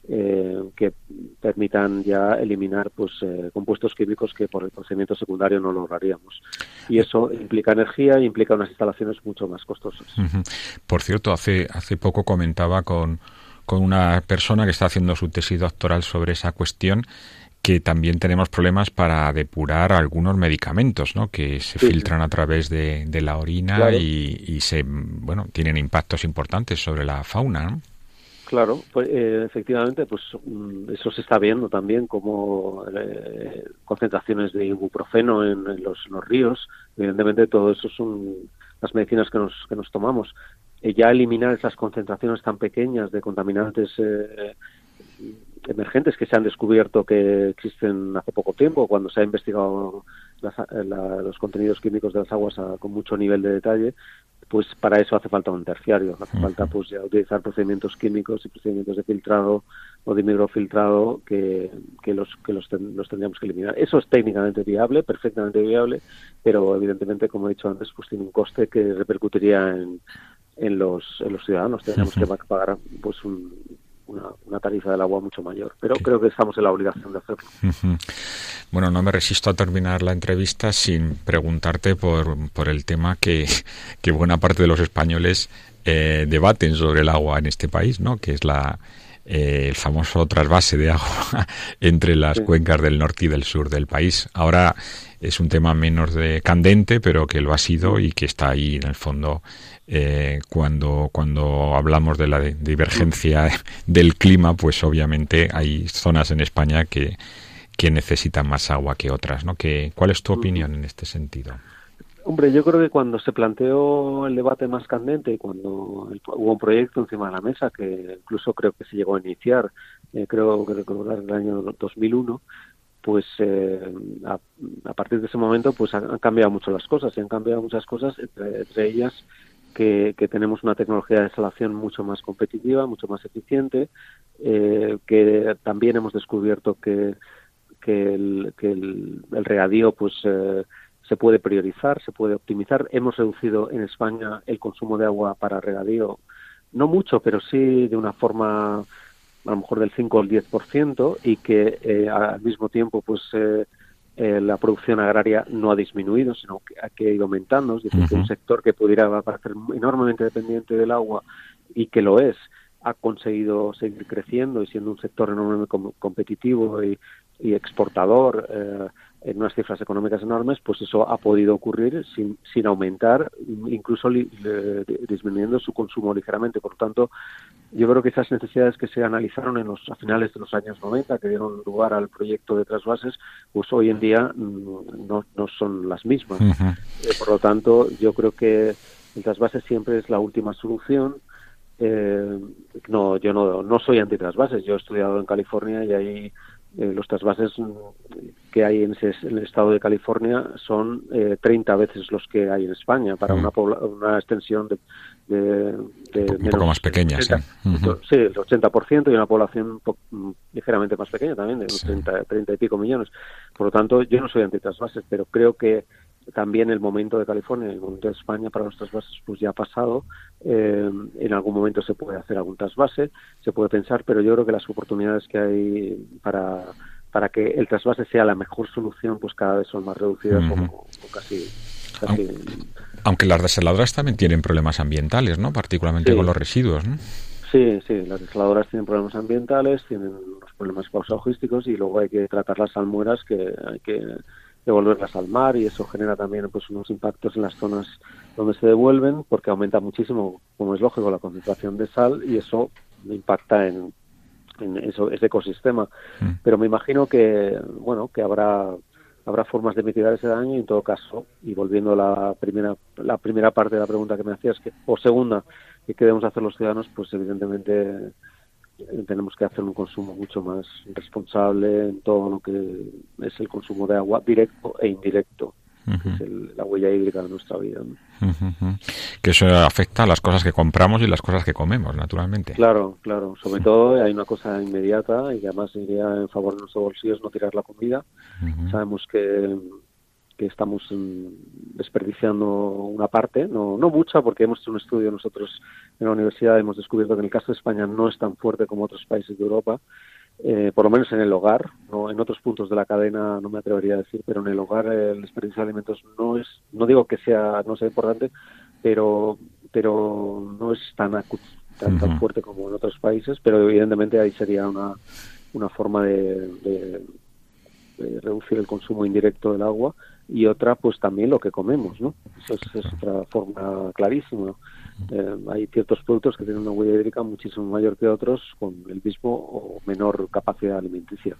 [SPEAKER 2] eh, que permitan ya eliminar pues eh, compuestos químicos que por el procedimiento secundario no lograríamos. Y eso implica energía y implica unas instalaciones mucho más costosas.
[SPEAKER 1] Por cierto, hace, hace poco comentaba con, con una persona que está haciendo su tesis doctoral sobre esa cuestión que también tenemos problemas para depurar algunos medicamentos, ¿no? Que se filtran a través de, la orina y, y, se, bueno, tienen impactos importantes sobre la fauna, ¿no?
[SPEAKER 2] Claro, pues eh, efectivamente, pues mm, eso se está viendo también como eh, concentraciones de ibuprofeno en, los, ríos. Evidentemente, todo eso son las medicinas que nos, que nos tomamos. Eh, ya eliminar esas concentraciones tan pequeñas de contaminantes emergentes que se han descubierto que existen hace poco tiempo, cuando se ha investigado los contenidos químicos de las aguas con mucho nivel de detalle, pues para eso hace falta un terciario, hace falta pues ya utilizar procedimientos químicos y procedimientos de filtrado o de microfiltrado que, que los que los, los, tendríamos que eliminar. Eso es técnicamente viable, perfectamente viable, pero evidentemente, como he dicho antes, pues tiene un coste que repercutiría en, en los, en los ciudadanos. Tendríamos que pagar pues un, una, tarifa del agua mucho mayor. Pero creo que estamos en la obligación de hacerlo.
[SPEAKER 1] Bueno, no me resisto a terminar la entrevista sin preguntarte por, por el tema que, que buena parte de los españoles eh, debaten sobre el agua en este país, ¿no? Que es la eh, el famoso trasvase de agua entre las cuencas del norte y del sur del país. Ahora es un tema menos de candente, pero que lo ha sido y que está ahí en el fondo eh, cuando, cuando hablamos de la divergencia del clima, pues obviamente hay zonas en España que, que necesitan más agua que otras, ¿no? Que, ¿Cuál es tu opinión en este sentido?
[SPEAKER 2] Hombre, yo creo que cuando se planteó el debate más candente cuando hubo un proyecto encima de la mesa que incluso creo que se llegó a iniciar, eh, creo que recordar el año 2001, pues eh, a, partir de ese momento pues han, cambiado mucho las cosas y han cambiado muchas cosas, entre, ellas que, tenemos una tecnología de instalación mucho más competitiva, mucho más eficiente, eh, que también hemos descubierto que, el, que regadío pues se puede priorizar, se puede optimizar. Hemos reducido en España el consumo de agua para regadío, no mucho, pero sí de una forma a lo mejor del 5 o el 10% y que eh, al mismo tiempo pues eh, la producción agraria no ha disminuido, sino que ha ido aumentando. Es decir, que un sector que pudiera parecer enormemente dependiente del agua y que lo es, ha conseguido seguir creciendo y siendo un sector enormemente competitivo y, y exportador en unas cifras económicas enormes, pues eso ha podido ocurrir sin, sin aumentar, incluso disminuyendo su consumo ligeramente. Por lo tanto, yo creo que esas necesidades que se analizaron en los, a finales de los años 90, que dieron lugar al proyecto de trasvases, pues hoy en día mm, no, no son las mismas. Eh, por lo tanto, yo creo que el trasvase siempre es la última solución. Eh, no, yo no, no soy anti-trasvases. Yo he estudiado en California y ahí eh, los trasvases que hay en, el estado de California son eh, 30 veces los que hay en España para una, una extensión de, de,
[SPEAKER 1] un poco más pequeña, sí.
[SPEAKER 2] Sí, el 80% y una población mm, ligeramente más pequeña también, de 30, 30 y pico millones. Por lo tanto, yo no soy anti-trasvases, pero creo que también el momento de California, el momento de España para los trasvases, pues ya ha pasado. Eh, en algún momento se puede hacer algún trasvase, se puede pensar, pero yo creo que las oportunidades que hay para, para que el trasvase sea la mejor solución, pues cada vez son más reducidas o, casi,
[SPEAKER 1] Aunque las desaladoras también tienen problemas ambientales, ¿no? Particularmente con los residuos, ¿no?
[SPEAKER 2] Sí, sí, las desaladoras tienen problemas ambientales, tienen los problemas pausajísticos y luego hay que tratar las almueras que hay que devolverlas al mar y eso genera también pues unos impactos en las zonas donde se devuelven porque aumenta muchísimo, como es lógico, la concentración de sal y eso impacta en, en eso, ese ecosistema. Mm. Pero me imagino que, bueno, que habrá habrá formas de mitigar ese daño y en todo caso, y volviendo a la primera, la primera parte de la pregunta que me hacías, que, o segunda, que debemos hacer los ciudadanos, pues evidentemente tenemos que hacer un consumo mucho más responsable en todo lo que es el consumo de agua directo e indirecto, que es la huella hídrica de nuestra vida.
[SPEAKER 1] Que eso afecta a las cosas que compramos y las cosas que comemos, naturalmente.
[SPEAKER 2] Claro, claro. Sobre todo hay una cosa inmediata y que además iría en favor de nuestros bolsillos no tirar la comida. Sabemos que que estamos mm, desperdiciando una parte, no, no mucha, porque hemos hecho un estudio nosotros en la universidad, hemos descubierto que en el caso de España no es tan fuerte como otros países de Europa, eh, por lo menos en el hogar, no en otros puntos de la cadena no me atrevería a decir, pero en el hogar el desperdicio de alimentos no es, no digo que sea, no sea importante, pero, pero no es tan, tan, tan fuerte como en otros países, pero evidentemente ahí sería una, una forma de reducir el consumo indirecto del agua y otra pues también lo que comemos, ¿no? Eso es, otra forma clarísima. Eh, hay ciertos productos que tienen una huella hídrica muchísimo mayor que otros con el mismo o menor capacidad alimenticia.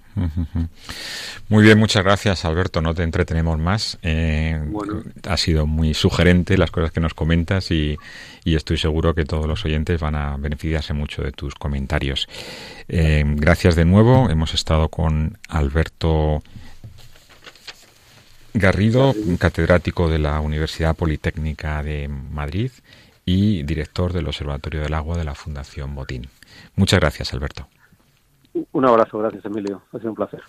[SPEAKER 1] Muy bien, muchas gracias Alberto, no te entretenemos más. Eh, Ha sido muy sugerente las cosas que nos comentas y, y, estoy seguro que todos los oyentes van a beneficiarse mucho de tus comentarios. Eh, gracias de nuevo, hemos estado con Alberto Garrido, catedrático de la Universidad Politécnica de Madrid y director del Observatorio del Agua de la Fundación Botín. Muchas gracias, Alberto.
[SPEAKER 2] Un abrazo, gracias, Emilio. Ha sido un placer.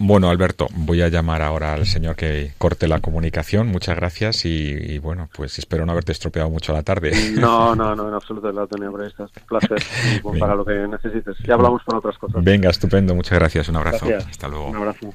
[SPEAKER 1] Bueno, Alberto, voy a llamar ahora al señor que corte la comunicación. Muchas gracias y, bueno, pues espero no haberte estropeado mucho la tarde.
[SPEAKER 2] No, no, no, en absoluto la tenía prevista. Un placer para lo que necesites. Ya hablamos con otras cosas.
[SPEAKER 1] Venga, estupendo. Muchas gracias. Un abrazo. Hasta luego.
[SPEAKER 2] Un abrazo.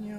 [SPEAKER 3] Bien,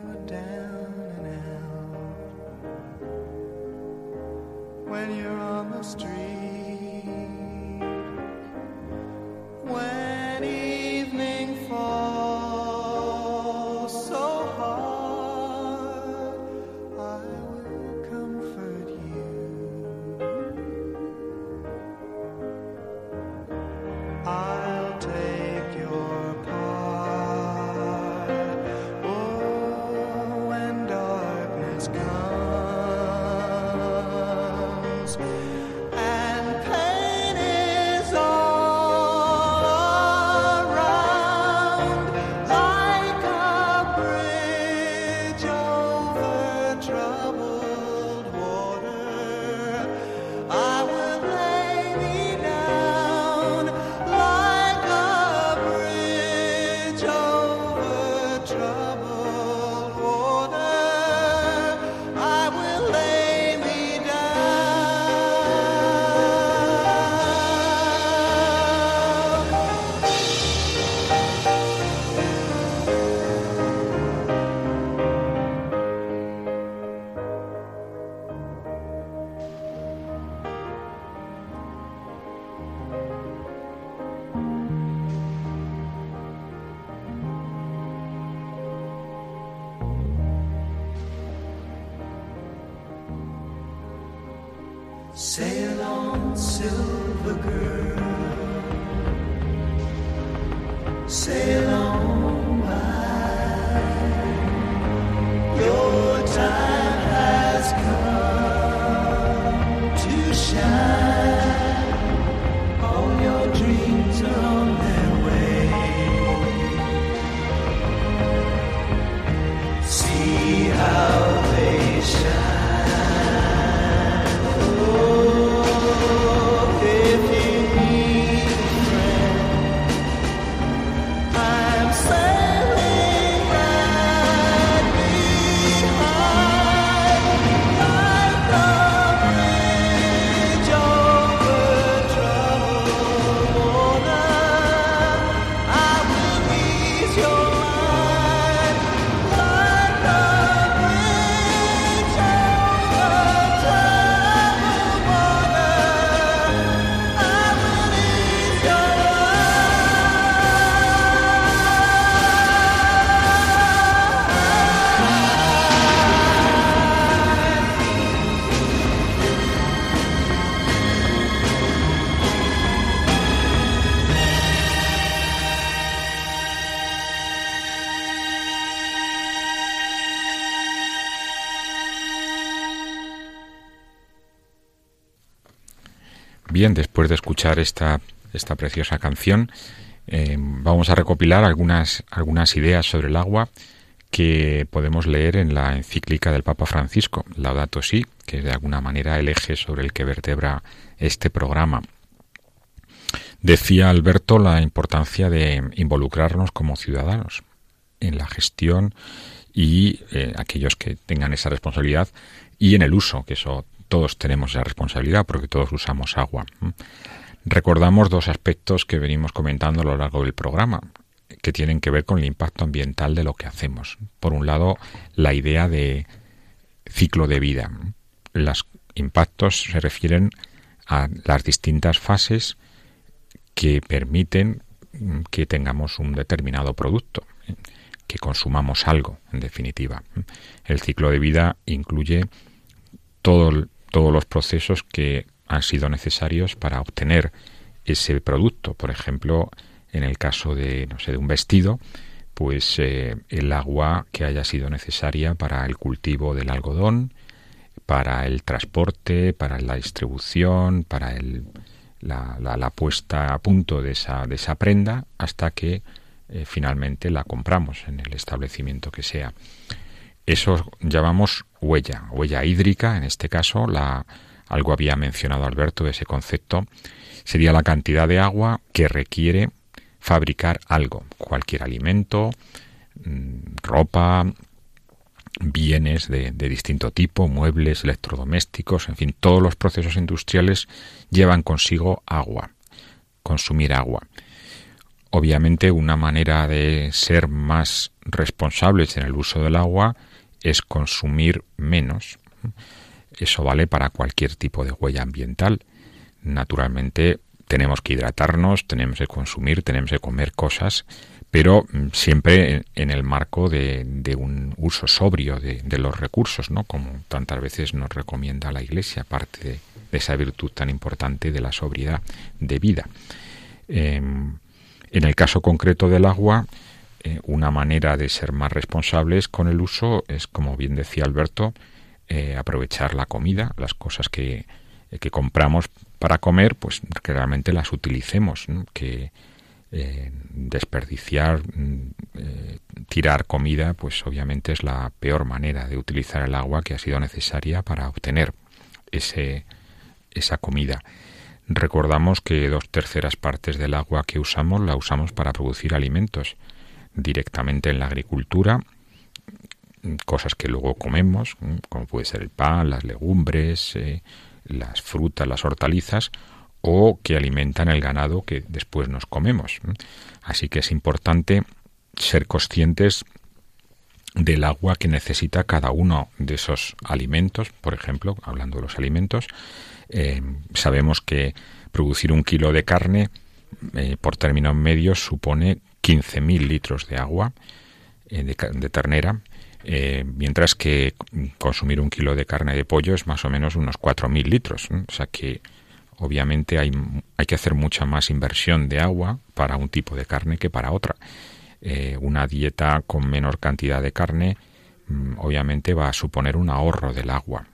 [SPEAKER 3] de escuchar esta, esta preciosa canción, eh, vamos a recopilar algunas, algunas ideas sobre el agua que podemos leer en la encíclica del Papa Francisco, Laudato Si, que de alguna manera el eje sobre el que vertebra este programa. Decía Alberto la importancia de involucrarnos como ciudadanos en la gestión y eh, aquellos que tengan esa responsabilidad y en el uso, que eso todos tenemos esa responsabilidad porque todos usamos agua. Recordamos dos aspectos que venimos comentando a lo largo del programa.
[SPEAKER 1] que tienen que ver con el impacto ambiental de lo que hacemos. Por un lado, la idea de ciclo de vida. Los impactos se refieren a las distintas fases que permiten que tengamos un determinado producto, que consumamos algo, en definitiva. El ciclo de vida incluye todo, todos los procesos que han sido necesarios para obtener ese producto. Por ejemplo, en el caso de, no sé, de un vestido, pues eh, el agua que haya sido necesaria para el cultivo del algodón, para el transporte, para la distribución, para el, la, puesta a punto de esa, de esa prenda, hasta que eh, finalmente la compramos en el establecimiento que sea. Eso llamamos huella, huella hídrica, en este caso, la, algo había mencionado Alberto de ese concepto, sería la cantidad de agua que requiere fabricar algo, cualquier alimento, mm, ropa, bienes de, distinto tipo, muebles, electrodomésticos, en fin, todos los procesos industriales llevan consigo agua, consumir agua. Obviamente una manera de ser más responsables en el uso del agua es consumir menos. Eso vale para cualquier tipo de huella ambiental. Naturalmente tenemos que hidratarnos, tenemos que consumir, tenemos que comer cosas, pero mm, siempre en, el marco de, un uso sobrio de, los recursos, ¿no? Como tantas veces nos recomienda la Iglesia, parte de, esa virtud tan importante de la sobriedad de vida. Em, en el caso concreto del agua, eh, una manera de ser más responsables con el uso es, como bien decía Alberto, eh, aprovechar la comida, las cosas que, que compramos para comer, pues realmente las utilicemos, que eh, desperdiciar, mm, eh, tirar comida, pues obviamente es la peor manera de utilizar el agua que ha sido necesaria para obtener ese, esa comida. Recordamos que dos terceras partes del agua que usamos la usamos para producir alimentos directamente en la agricultura, cosas que luego comemos, como puede ser el pan, las legumbres, eh, las frutas, las hortalizas, o que alimentan el ganado que después nos comemos. Así que es importante ser conscientes del agua que necesita cada uno de esos alimentos. Por ejemplo, hablando de los alimentos, eh, sabemos que producir un kilo de carne eh, por término medio supone 15.000 litros de agua eh, de, ternera eh, mientras que consumir un kilo de carne de pollo es más o menos unos 4.000 litros. O sea que obviamente hay, hay, que hacer mucha más inversión de agua para un tipo de carne que para otra. Eh, una dieta con menor cantidad de carne mm, obviamente va a suponer un ahorro del agua.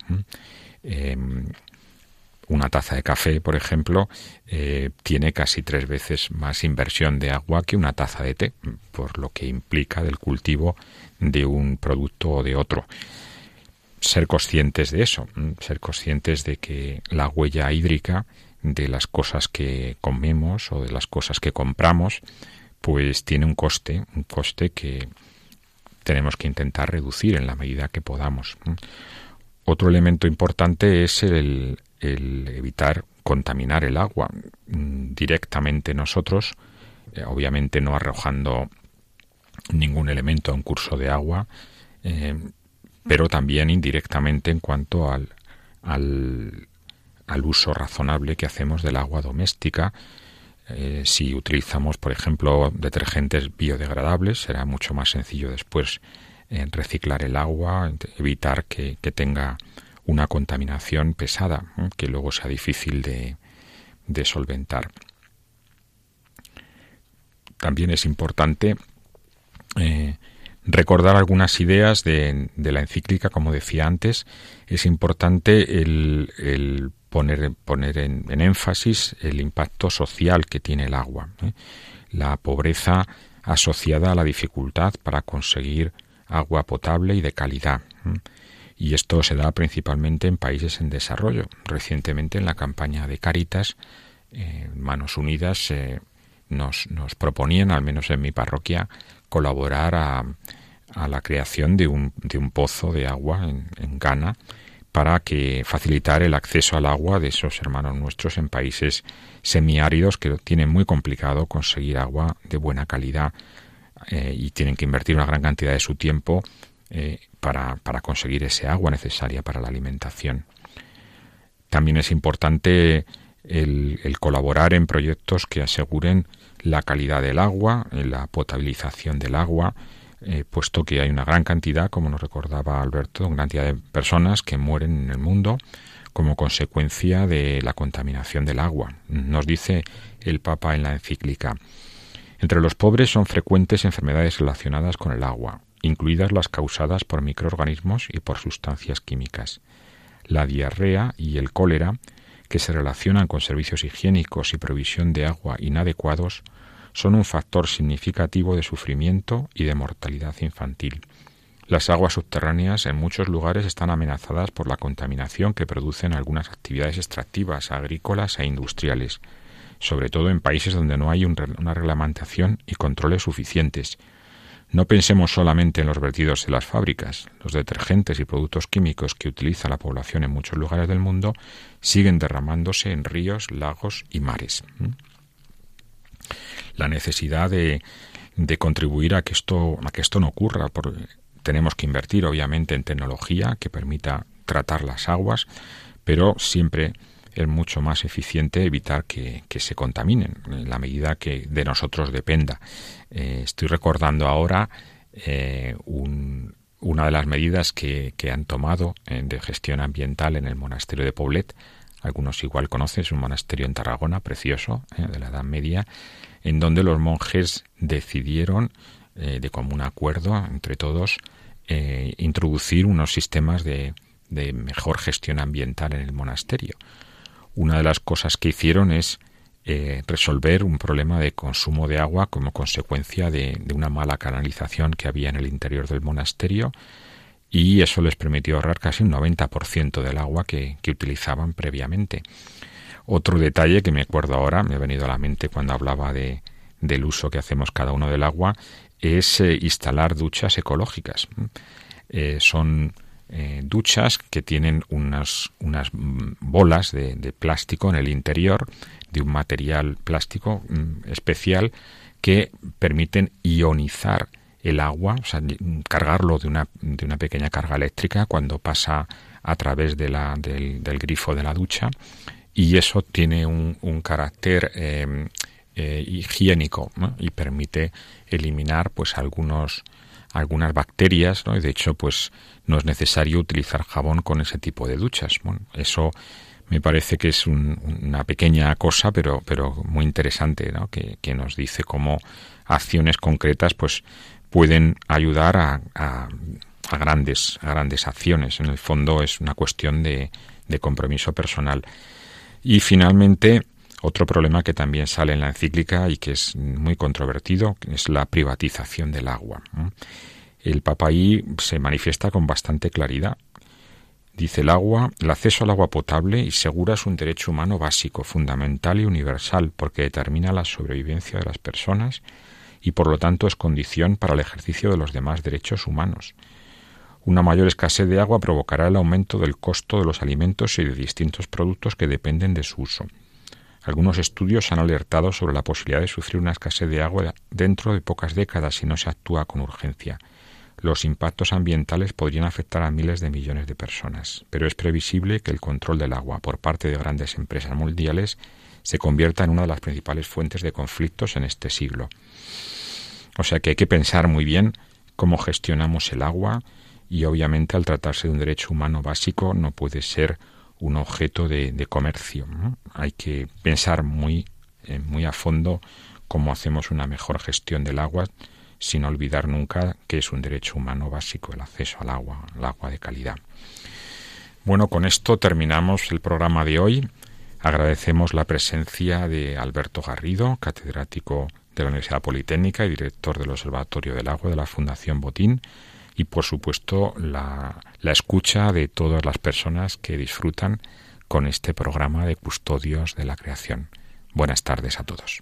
[SPEAKER 1] Una taza de café, por ejemplo, eh, tiene casi tres veces más inversión de agua que una taza de té, por lo que implica del cultivo de un producto o de otro. Ser conscientes de eso, ser conscientes de que la huella hídrica de las cosas que comemos o de las cosas que compramos, pues tiene un coste, un coste que tenemos que intentar reducir en la medida que podamos. Otro elemento importante es el, el evitar contaminar el agua directamente nosotros, eh, obviamente no arrojando ningún elemento a un curso de agua, eh, pero también indirectamente en cuanto al, al, uso razonable que hacemos del agua doméstica. Eh, si utilizamos, por ejemplo, detergentes biodegradables, será mucho más sencillo después reciclar el agua, evitar que, que, tenga una contaminación pesada, que luego sea difícil de, solventar. También es importante eh, recordar algunas ideas de, la encíclica, como decía antes, es importante el, poner, poner en, énfasis el impacto social que tiene el agua, ¿eh? la pobreza asociada a la dificultad para conseguir agua potable y de calidad. ¿eh? Y esto se da principalmente en países en desarrollo. Recientemente en la campaña de Caritas, Manos Unidas nos, nos proponían, al menos en mi parroquia, colaborar a, a la creación de un, pozo de agua en, en, Ghana para que facilitar el acceso al agua de esos hermanos nuestros en países semiáridos que tienen muy complicado conseguir agua de buena calidad eh, y tienen que invertir una gran cantidad de su tiempo eh, para, conseguir ese agua necesaria para la alimentación. También es importante el, colaborar en proyectos que aseguren la calidad del agua, la potabilización del agua, eh, puesto que hay una gran cantidad, como nos recordaba Alberto, una cantidad de personas que mueren en el mundo como consecuencia de la contaminación del agua. Nos dice el Papa en la encíclica. Entre los pobres son frecuentes enfermedades relacionadas con el agua, incluidas las causadas por microorganismos y por sustancias químicas. La diarrea y el cólera, que se relacionan con servicios higiénicos y provisión de agua inadecuados, son un factor significativo de sufrimiento y de mortalidad infantil. Las aguas subterráneas en muchos lugares están amenazadas por la contaminación que producen algunas actividades extractivas, agrícolas e industriales, sobre todo en países donde no hay una reglamentación y controles suficientes. No pensemos solamente en los vertidos de las fábricas. Los detergentes y productos químicos que utiliza la población en muchos lugares del mundo siguen derramándose en ríos, lagos y mares la necesidad de, contribuir a que esto a que esto no ocurra tenemos que invertir obviamente en tecnología que permita tratar las aguas pero siempre es mucho más eficiente evitar que, se contaminen en la medida que de nosotros dependa eh, estoy recordando ahora eh, una de las medidas que, han tomado eh, de gestión ambiental en el monasterio de Poblet algunos igual conocen, es un monasterio en Tarragona precioso de la Edad Media en donde los monjes decidieron, de común acuerdo entre todos, introducir unos sistemas de, mejor gestión ambiental en el monasterio. Una de las cosas que hicieron es eh, resolver un problema de consumo de agua como consecuencia de, una mala canalización que había en el interior del monasterio y eso les permitió ahorrar casi un 90% del agua que utilizaban previamente. Otro detalle que me acuerdo ahora, me ha venido a la mente cuando hablaba de, del uso que hacemos cada uno del agua, es eh, instalar duchas ecológicas. Eh, son eh, duchas que tienen unas, unas bolas de, plástico en el interior, de un material plástico mm, especial, que permiten ionizar el agua, o sea, cargarlo de una, de una pequeña carga eléctrica cuando pasa a través de la, del, grifo de la ducha. Y eso tiene un, carácter em, eh, higiénico y permite eliminar pues algunos algunas bacterias y de hecho pues no es necesario utilizar jabón con ese tipo de duchas. Bueno, eso me parece que es una pequeña cosa pero pero muy interesante que, nos dice cómo acciones concretas pues pueden ayudar a, grandes a grandes acciones. En el fondo es una cuestión de compromiso personal. Y finalmente, otro problema que también sale en la encíclica y que es muy controvertido es la privatización del agua. El Papa ahí se manifiesta con bastante claridad. Dice el agua, el acceso al agua potable y segura es un derecho humano básico, fundamental y universal, porque determina la sobrevivencia de las personas y por lo tanto es condición para el ejercicio de los demás derechos humanos. Una mayor escasez de agua provocará el aumento del costo de los alimentos y de distintos productos que dependen de su uso. Algunos estudios han alertado sobre la posibilidad de sufrir una escasez de agua dentro de pocas décadas si no se actúa con urgencia. Los impactos ambientales podrían afectar a miles de millones de personas, pero es previsible que el control del agua por parte de grandes empresas mundiales se convierta en una de las principales fuentes de conflictos en este siglo. O sea que hay que pensar muy bien cómo gestionamos el agua, y obviamente al tratarse de un derecho humano básico no puede ser un objeto de, comercio. Hay que pensar muy, eh, muy a fondo cómo hacemos una mejor gestión del agua sin olvidar nunca que es un derecho humano básico el acceso al agua, al agua de calidad. Bueno, con esto terminamos el programa de hoy. Agradecemos la presencia de Alberto Garrido, catedrático de la Universidad Politécnica y director del Observatorio del Agua de la Fundación Botín y por supuesto la, la escucha de todas las personas que disfrutan con este programa de custodios de la creación. Buenas tardes a todos.